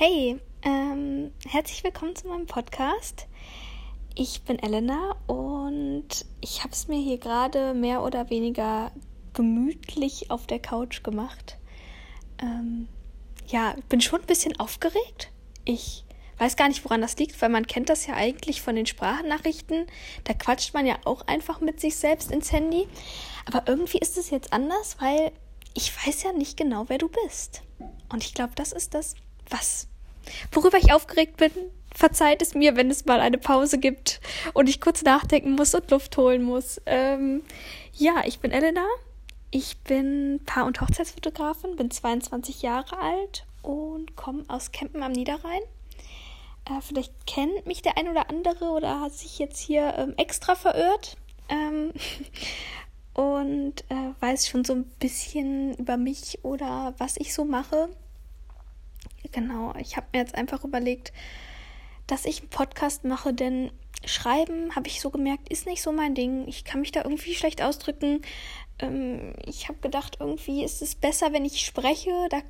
Hey, ähm, herzlich willkommen zu meinem Podcast. Ich bin Elena und ich habe es mir hier gerade mehr oder weniger gemütlich auf der Couch gemacht. Ähm, ja, bin schon ein bisschen aufgeregt. Ich weiß gar nicht, woran das liegt, weil man kennt das ja eigentlich von den Sprachnachrichten. Da quatscht man ja auch einfach mit sich selbst ins Handy. Aber irgendwie ist es jetzt anders, weil ich weiß ja nicht genau, wer du bist. Und ich glaube, das ist das, was, worüber ich aufgeregt bin, verzeiht es mir, wenn es mal eine Pause gibt und ich kurz nachdenken muss und Luft holen muss. Ähm, ja, ich bin Elena. Ich bin Paar- und Hochzeitsfotografin, bin 22 Jahre alt und komme aus Kempen am Niederrhein. Äh, vielleicht kennt mich der ein oder andere oder hat sich jetzt hier ähm, extra verirrt. Ähm, und äh, weiß schon so ein bisschen über mich oder was ich so mache. Genau, ich habe mir jetzt einfach überlegt, dass ich einen Podcast mache, denn Schreiben, habe ich so gemerkt, ist nicht so mein Ding. Ich kann mich da irgendwie schlecht ausdrücken. Ähm, ich habe gedacht, irgendwie ist es besser, wenn ich spreche. Da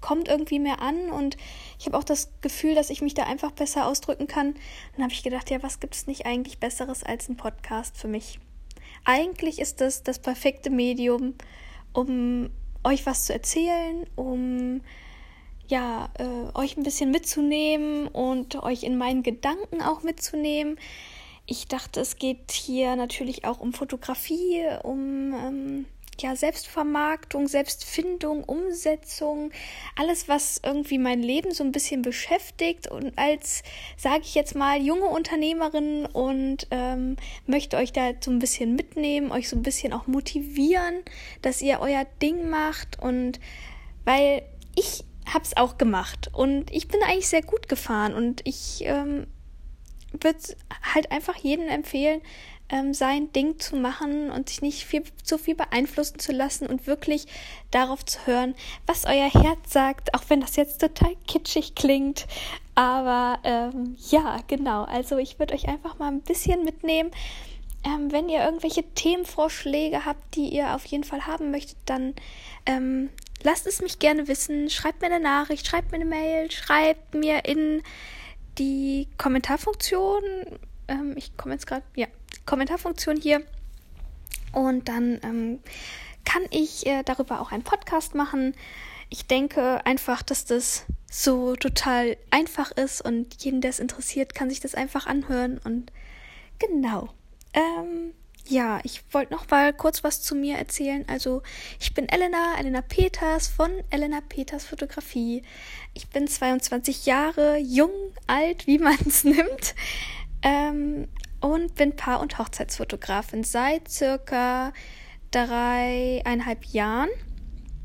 kommt irgendwie mehr an und ich habe auch das Gefühl, dass ich mich da einfach besser ausdrücken kann. Dann habe ich gedacht, ja, was gibt es nicht eigentlich Besseres als ein Podcast für mich? Eigentlich ist das das perfekte Medium, um euch was zu erzählen, um ja, äh, euch ein bisschen mitzunehmen und euch in meinen Gedanken auch mitzunehmen. Ich dachte, es geht hier natürlich auch um Fotografie, um ähm, ja, Selbstvermarktung, Selbstfindung, Umsetzung, alles, was irgendwie mein Leben so ein bisschen beschäftigt und als, sage ich jetzt mal, junge Unternehmerin und ähm, möchte euch da so ein bisschen mitnehmen, euch so ein bisschen auch motivieren, dass ihr euer Ding macht und weil ich habe es auch gemacht und ich bin eigentlich sehr gut gefahren und ich ähm, würde halt einfach jedem empfehlen, ähm, sein Ding zu machen und sich nicht viel, zu viel beeinflussen zu lassen und wirklich darauf zu hören, was euer Herz sagt, auch wenn das jetzt total kitschig klingt. Aber ähm, ja, genau. Also ich würde euch einfach mal ein bisschen mitnehmen. Ähm, wenn ihr irgendwelche Themenvorschläge habt, die ihr auf jeden Fall haben möchtet, dann ähm, lasst es mich gerne wissen. Schreibt mir eine Nachricht, schreibt mir eine Mail, schreibt mir in die Kommentarfunktion. Ähm, ich komme jetzt gerade, ja, Kommentarfunktion hier. Und dann ähm, kann ich äh, darüber auch einen Podcast machen. Ich denke einfach, dass das so total einfach ist und jeden, der es interessiert, kann sich das einfach anhören. Und genau. Ähm, ja, ich wollte noch mal kurz was zu mir erzählen. Also, ich bin Elena, Elena Peters von Elena Peters Fotografie. Ich bin 22 Jahre, jung, alt, wie man es nimmt. Ähm, und bin Paar- und Hochzeitsfotografin seit circa dreieinhalb Jahren.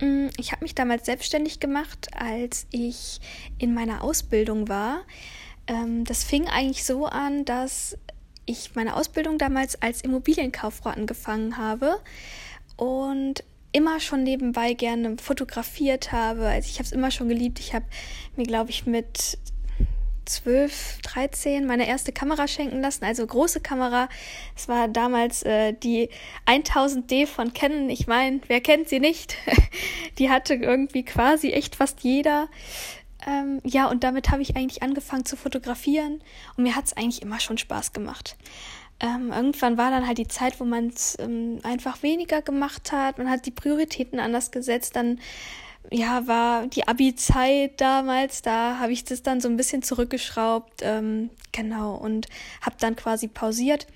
Mm, ich habe mich damals selbstständig gemacht, als ich in meiner Ausbildung war. Ähm, das fing eigentlich so an, dass ich meine Ausbildung damals als Immobilienkauffrau angefangen habe und immer schon nebenbei gerne fotografiert habe. Also ich habe es immer schon geliebt. Ich habe mir, glaube ich, mit 12, 13 meine erste Kamera schenken lassen, also große Kamera. Es war damals äh, die 1000D von Canon. Ich meine, wer kennt sie nicht? die hatte irgendwie quasi echt fast jeder. Ähm, ja, und damit habe ich eigentlich angefangen zu fotografieren und mir hat es eigentlich immer schon Spaß gemacht. Ähm, irgendwann war dann halt die Zeit, wo man es ähm, einfach weniger gemacht hat. Man hat die Prioritäten anders gesetzt. Dann ja, war die Abi-Zeit damals, da habe ich das dann so ein bisschen zurückgeschraubt, ähm, genau, und habe dann quasi pausiert.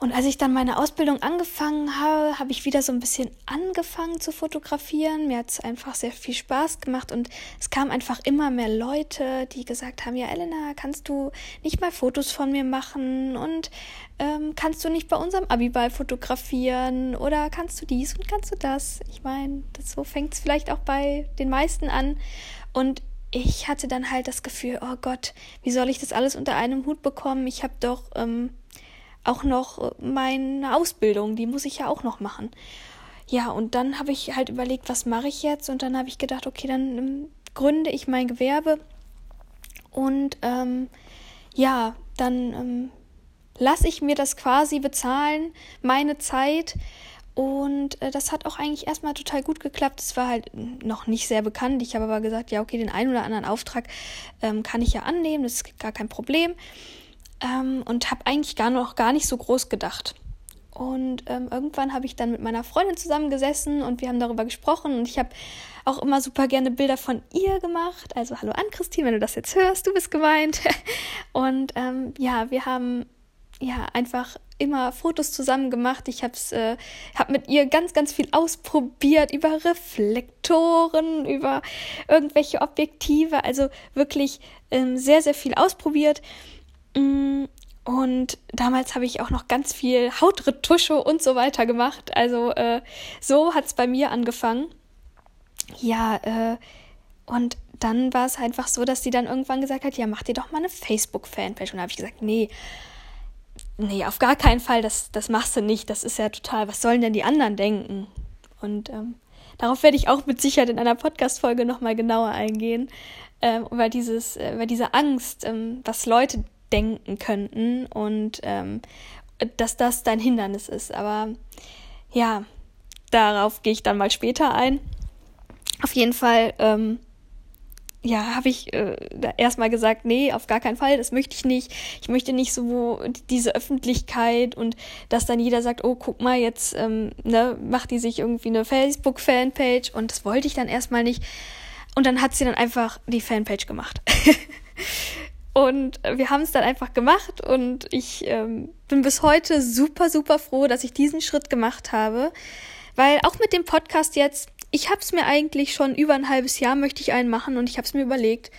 Und als ich dann meine Ausbildung angefangen habe, habe ich wieder so ein bisschen angefangen zu fotografieren. Mir hat es einfach sehr viel Spaß gemacht und es kamen einfach immer mehr Leute, die gesagt haben, ja, Elena, kannst du nicht mal Fotos von mir machen und ähm, kannst du nicht bei unserem Abiball fotografieren oder kannst du dies und kannst du das? Ich meine, so fängt es vielleicht auch bei den meisten an. Und ich hatte dann halt das Gefühl, oh Gott, wie soll ich das alles unter einem Hut bekommen? Ich habe doch... Ähm, auch noch meine Ausbildung, die muss ich ja auch noch machen. Ja, und dann habe ich halt überlegt, was mache ich jetzt? Und dann habe ich gedacht, okay, dann ähm, gründe ich mein Gewerbe und ähm, ja, dann ähm, lasse ich mir das quasi bezahlen, meine Zeit Und äh, das hat auch eigentlich erstmal total gut geklappt. Es war halt noch nicht sehr bekannt. Ich habe aber gesagt, ja, okay, den einen oder anderen Auftrag ähm, kann ich ja annehmen, das ist gar kein Problem. Ähm, und habe eigentlich gar noch gar nicht so groß gedacht. Und ähm, irgendwann habe ich dann mit meiner Freundin zusammengesessen und wir haben darüber gesprochen und ich habe auch immer super gerne Bilder von ihr gemacht. Also hallo an Christine, wenn du das jetzt hörst, du bist gemeint. und ähm, ja, wir haben ja einfach immer Fotos zusammen gemacht. Ich habe äh, hab mit ihr ganz, ganz viel ausprobiert über Reflektoren, über irgendwelche Objektive. Also wirklich ähm, sehr, sehr viel ausprobiert. Mm, und damals habe ich auch noch ganz viel Hautretusche und so weiter gemacht. Also äh, so hat es bei mir angefangen. Ja, äh, und dann war es einfach so, dass sie dann irgendwann gesagt hat, ja, mach dir doch mal eine Facebook-Fanpage. Und da habe ich gesagt, nee, nee, auf gar keinen Fall, das, das machst du nicht. Das ist ja total, was sollen denn die anderen denken? Und ähm, darauf werde ich auch mit Sicherheit in einer Podcast-Folge nochmal genauer eingehen, ähm, über, dieses, äh, über diese Angst, ähm, was Leute denken könnten und ähm, dass das dein Hindernis ist. Aber ja, darauf gehe ich dann mal später ein. Auf jeden Fall, ähm, ja, habe ich äh, erstmal gesagt, nee, auf gar keinen Fall, das möchte ich nicht. Ich möchte nicht so diese Öffentlichkeit und dass dann jeder sagt, oh, guck mal, jetzt ähm, ne, macht die sich irgendwie eine Facebook-Fanpage und das wollte ich dann erstmal nicht. Und dann hat sie dann einfach die Fanpage gemacht. Und wir haben es dann einfach gemacht und ich ähm, bin bis heute super, super froh, dass ich diesen Schritt gemacht habe. Weil auch mit dem Podcast jetzt, ich habe es mir eigentlich schon über ein halbes Jahr möchte ich einen machen und ich habe es mir überlegt.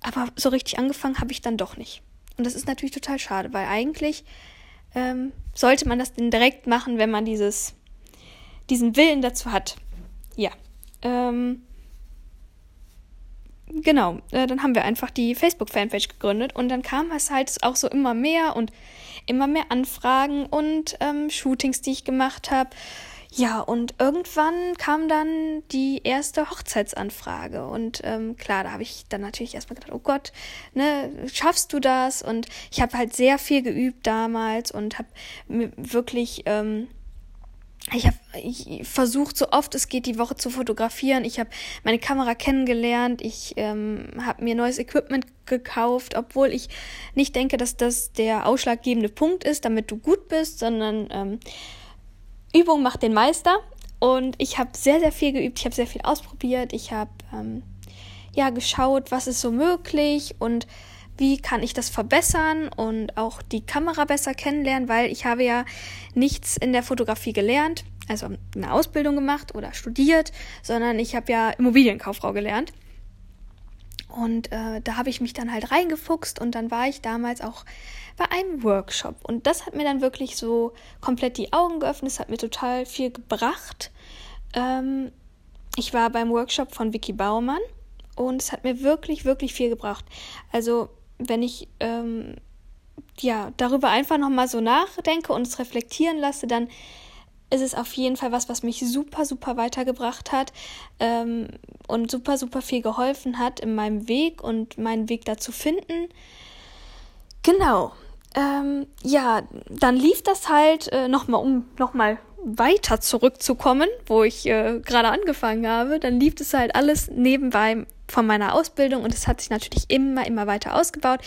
Aber so richtig angefangen habe ich dann doch nicht. Und das ist natürlich total schade, weil eigentlich ähm, sollte man das denn direkt machen, wenn man dieses, diesen Willen dazu hat. Ja. Ähm, genau, äh, dann haben wir einfach die Facebook-Fanpage gegründet und dann kam es halt auch so immer mehr und immer mehr Anfragen und ähm, Shootings, die ich gemacht habe. Ja, und irgendwann kam dann die erste Hochzeitsanfrage. Und ähm, klar, da habe ich dann natürlich erstmal gedacht, oh Gott, ne, schaffst du das? Und ich habe halt sehr viel geübt damals und habe wirklich ähm, ich habe versucht, so oft es geht, die Woche zu fotografieren. Ich habe meine Kamera kennengelernt. Ich ähm, habe mir neues Equipment gekauft, obwohl ich nicht denke, dass das der ausschlaggebende Punkt ist, damit du gut bist, sondern ähm, Übung macht den Meister. Und ich habe sehr, sehr viel geübt. Ich habe sehr viel ausprobiert. Ich habe ähm, ja geschaut, was ist so möglich und wie kann ich das verbessern und auch die Kamera besser kennenlernen, weil ich habe ja nichts in der Fotografie gelernt, also eine Ausbildung gemacht oder studiert, sondern ich habe ja Immobilienkauffrau gelernt. Und äh, da habe ich mich dann halt reingefuchst und dann war ich damals auch bei einem Workshop. Und das hat mir dann wirklich so komplett die Augen geöffnet. Es hat mir total viel gebracht. Ähm, ich war beim Workshop von Vicky Baumann und es hat mir wirklich, wirklich viel gebracht. Also wenn ich ähm, ja darüber einfach nochmal so nachdenke und es reflektieren lasse, dann ist es auf jeden Fall was, was mich super, super weitergebracht hat ähm, und super, super viel geholfen hat in meinem Weg und meinen Weg dazu finden. Genau. Ähm, ja, dann lief das halt äh, nochmal, um nochmal weiter zurückzukommen, wo ich äh, gerade angefangen habe, dann lief es halt alles nebenbei von meiner Ausbildung und es hat sich natürlich immer, immer weiter ausgebaut.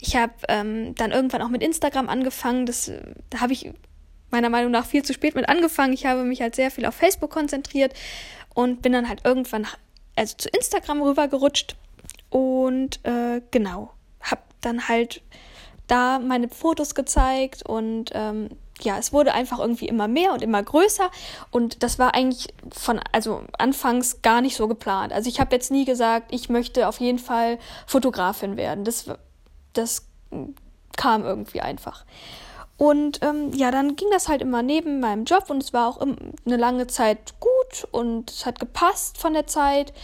Ich habe ähm, dann irgendwann auch mit Instagram angefangen. Das, da habe ich meiner Meinung nach viel zu spät mit angefangen. Ich habe mich halt sehr viel auf Facebook konzentriert und bin dann halt irgendwann also zu Instagram rübergerutscht und äh, genau, habe dann halt da meine Fotos gezeigt und ähm, ja, es wurde einfach irgendwie immer mehr und immer größer und das war eigentlich von also anfangs gar nicht so geplant. Also ich habe jetzt nie gesagt, ich möchte auf jeden Fall Fotografin werden. Das das kam irgendwie einfach. Und ähm, ja, dann ging das halt immer neben meinem Job und es war auch eine lange Zeit gut und es hat gepasst von der Zeit.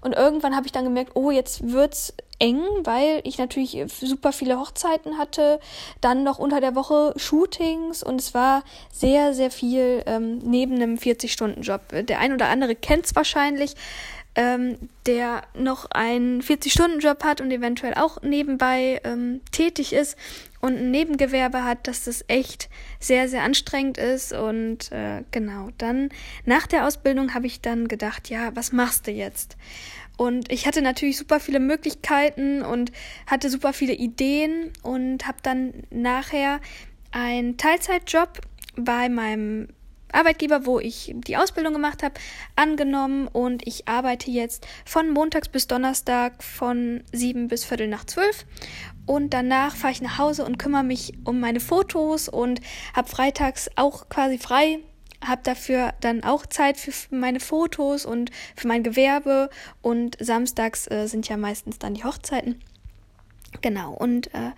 Und irgendwann habe ich dann gemerkt, oh, jetzt wird's eng, weil ich natürlich super viele Hochzeiten hatte, dann noch unter der Woche Shootings und es war sehr, sehr viel ähm, neben einem 40-Stunden-Job. Der ein oder andere kennt es wahrscheinlich, ähm, der noch einen 40-Stunden-Job hat und eventuell auch nebenbei ähm, tätig ist. und ein Nebengewerbe hat, dass das echt sehr, sehr anstrengend ist. Und äh, genau, dann nach der Ausbildung habe ich dann gedacht, ja, was machst du jetzt? Und ich hatte natürlich super viele Möglichkeiten und hatte super viele Ideen und habe dann nachher einen Teilzeitjob bei meinem Arbeitgeber, wo ich die Ausbildung gemacht habe, angenommen. Und ich arbeite jetzt von montags bis Donnerstag von sieben bis Viertel nach zwölf. Und danach fahre ich nach Hause und kümmere mich um meine Fotos und habe freitags auch quasi frei, habe dafür dann auch Zeit für meine Fotos und für mein Gewerbe. Und samstags äh, sind ja meistens dann die Hochzeiten. Genau, und äh,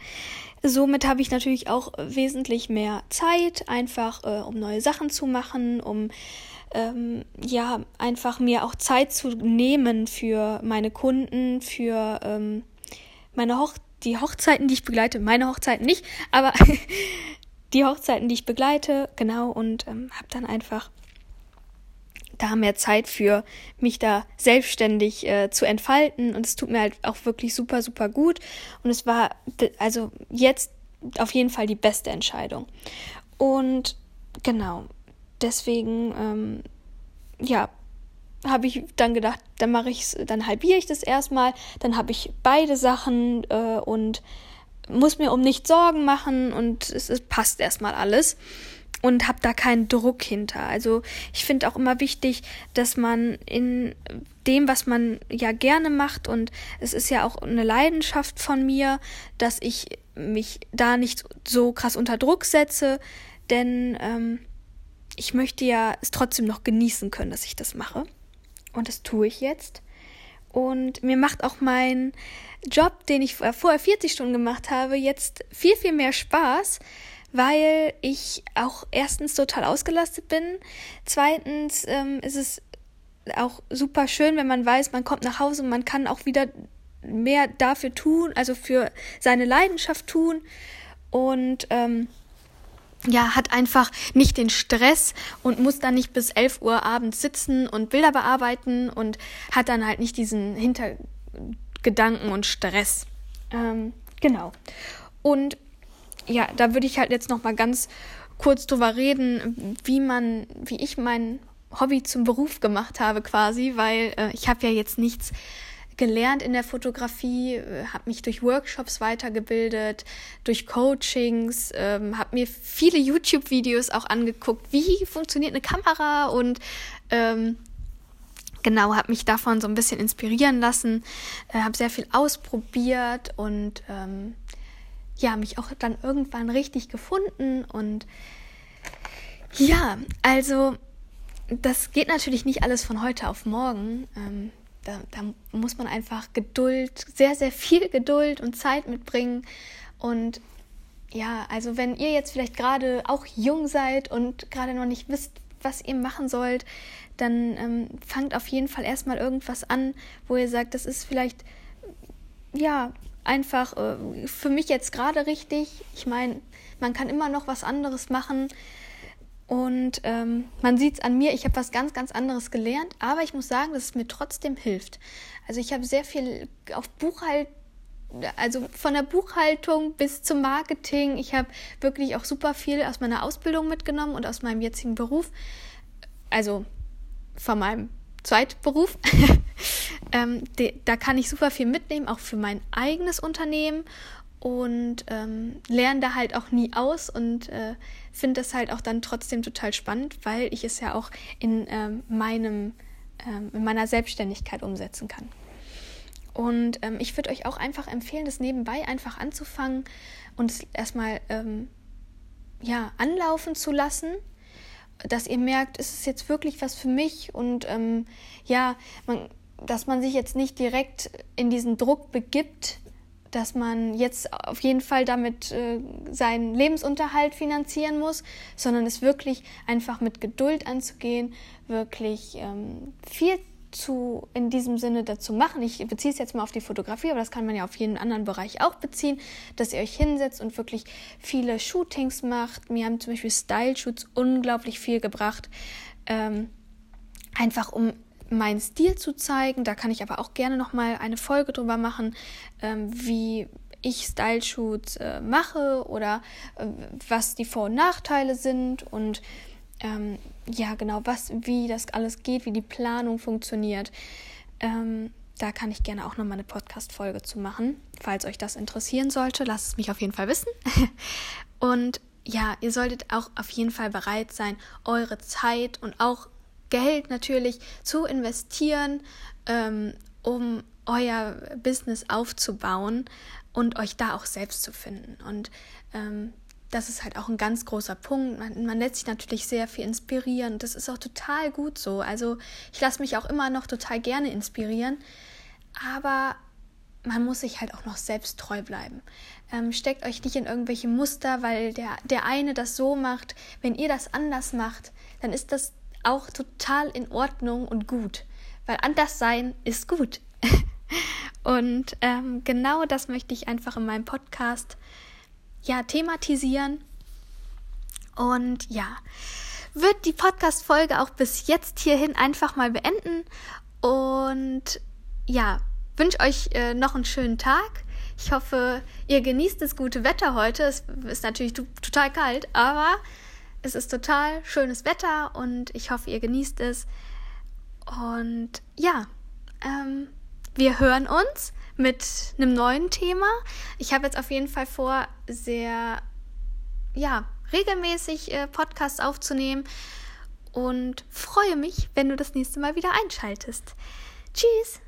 somit habe ich natürlich auch wesentlich mehr Zeit, einfach äh, um neue Sachen zu machen, um ähm, ja einfach mir auch Zeit zu nehmen für meine Kunden, für ähm, meine Hoch die Hochzeiten, die ich begleite, meine Hochzeiten nicht, aber die Hochzeiten, die ich begleite, genau, und ähm, habe dann einfach da mehr Zeit für, mich da selbstständig äh, zu entfalten. Und es tut mir halt auch wirklich super, super gut. Und es war also jetzt auf jeden Fall die beste Entscheidung. Und genau, deswegen, ähm, ja, habe ich dann gedacht, dann mache ich dann halbiere ich das erstmal, dann habe ich beide Sachen äh, und muss mir um nichts Sorgen machen und es, es passt erstmal alles und habe da keinen Druck hinter. Also ich finde auch immer wichtig, dass man in dem, was man ja gerne macht und es ist ja auch eine Leidenschaft von mir, dass ich mich da nicht so krass unter Druck setze, denn ähm, ich möchte ja es trotzdem noch genießen können, dass ich das mache und das tue ich jetzt. Und mir macht auch mein Job, den ich vorher 40 Stunden gemacht habe, jetzt viel, viel mehr Spaß, weil ich auch erstens total ausgelastet bin. Zweitens ähm, ist es auch super schön, wenn man weiß, man kommt nach Hause und man kann auch wieder mehr dafür tun, also für seine Leidenschaft tun und ähm, ja, hat einfach nicht den Stress und muss dann nicht bis 11 Uhr abends sitzen und Bilder bearbeiten und hat dann halt nicht diesen Hintergedanken und Stress. Ähm, genau. Und ja, da würde ich halt jetzt noch mal ganz kurz drüber reden, wie man, wie ich mein Hobby zum Beruf gemacht habe quasi, weil äh, ich habe ja jetzt nichts gelernt in der Fotografie, äh, habe mich durch Workshops weitergebildet, durch Coachings, ähm, habe mir viele YouTube-Videos auch angeguckt, wie funktioniert eine Kamera und ähm, genau, habe mich davon so ein bisschen inspirieren lassen, äh, habe sehr viel ausprobiert und ähm, ja, mich auch dann irgendwann richtig gefunden und ja, also das geht natürlich nicht alles von heute auf morgen. Ähm, da, da, muss man einfach Geduld, sehr, sehr viel Geduld und Zeit mitbringen. Und ja, also wenn ihr jetzt vielleicht gerade auch jung seid und gerade noch nicht wisst, was ihr machen sollt, dann ähm, fangt auf jeden Fall erstmal irgendwas an, wo ihr sagt, das ist vielleicht ja einfach äh, für mich jetzt gerade richtig. Ich meine, man kann immer noch was anderes machen. Und ähm, man sieht es an mir, ich habe was ganz, ganz anderes gelernt, aber ich muss sagen, dass es mir trotzdem hilft. Also ich habe sehr viel auf Buchhaltung also von der Buchhaltung bis zum Marketing. Ich habe wirklich auch super viel aus meiner Ausbildung mitgenommen und aus meinem jetzigen Beruf. Also von meinem Zweitberuf. ähm, de, da kann ich super viel mitnehmen, auch für mein eigenes Unternehmen und ähm, lerne da halt auch nie aus und äh, finde das halt auch dann trotzdem total spannend, weil ich es ja auch in ähm, meinem ähm, in meiner Selbstständigkeit umsetzen kann. Und ähm, ich würde euch auch einfach empfehlen, das nebenbei einfach anzufangen und es erstmal ähm, ja anlaufen zu lassen dass ihr merkt, ist es jetzt wirklich was für mich und ähm, ja, man, dass man sich jetzt nicht direkt in diesen Druck begibt, dass man jetzt auf jeden Fall damit äh, seinen Lebensunterhalt finanzieren muss, sondern es wirklich einfach mit Geduld anzugehen, wirklich ähm, viel zu in diesem Sinne dazu machen. Ich beziehe es jetzt mal auf die Fotografie, aber das kann man ja auf jeden anderen Bereich auch beziehen, dass ihr euch hinsetzt und wirklich viele Shootings macht. Mir haben zum Beispiel Style-Shoots unglaublich viel gebracht, ähm, einfach um meinen Stil zu zeigen. Da kann ich aber auch gerne noch mal eine Folge drüber machen, ähm, wie ich Style-Shoots äh, mache oder äh, was die Vor- und Nachteile sind und ähm, ja, genau, was, wie das alles geht, wie die Planung funktioniert. Ähm, da kann ich gerne auch nochmal eine Podcast-Folge zu machen. Falls euch das interessieren sollte, lasst es mich auf jeden Fall wissen. und ja, ihr solltet auch auf jeden Fall bereit sein, eure Zeit und auch Geld natürlich zu investieren, ähm, um euer Business aufzubauen und euch da auch selbst zu finden. Und ähm, das ist halt auch ein ganz großer Punkt. Man, man lässt sich natürlich sehr viel inspirieren. Das ist auch total gut so. Also ich lasse mich auch immer noch total gerne inspirieren. Aber man muss sich halt auch noch selbst treu bleiben. Ähm, steckt euch nicht in irgendwelche Muster, weil der, der eine das so macht. Wenn ihr das anders macht, dann ist das auch total in Ordnung und gut. Weil anders sein ist gut. und ähm, genau das möchte ich einfach in meinem Podcast ja thematisieren. Und ja, wird die Podcast-Folge auch bis jetzt hierhin einfach mal beenden. Und ja, wünsche euch äh, noch einen schönen Tag. Ich hoffe, ihr genießt das gute Wetter heute. Es ist natürlich total kalt, aber es ist total schönes Wetter und ich hoffe, ihr genießt es. Und ja, ähm, wir hören uns mit einem neuen Thema. Ich habe jetzt auf jeden Fall vor, sehr, ja, regelmäßig äh, Podcasts aufzunehmen und freue mich, wenn du das nächste Mal wieder einschaltest. Tschüss!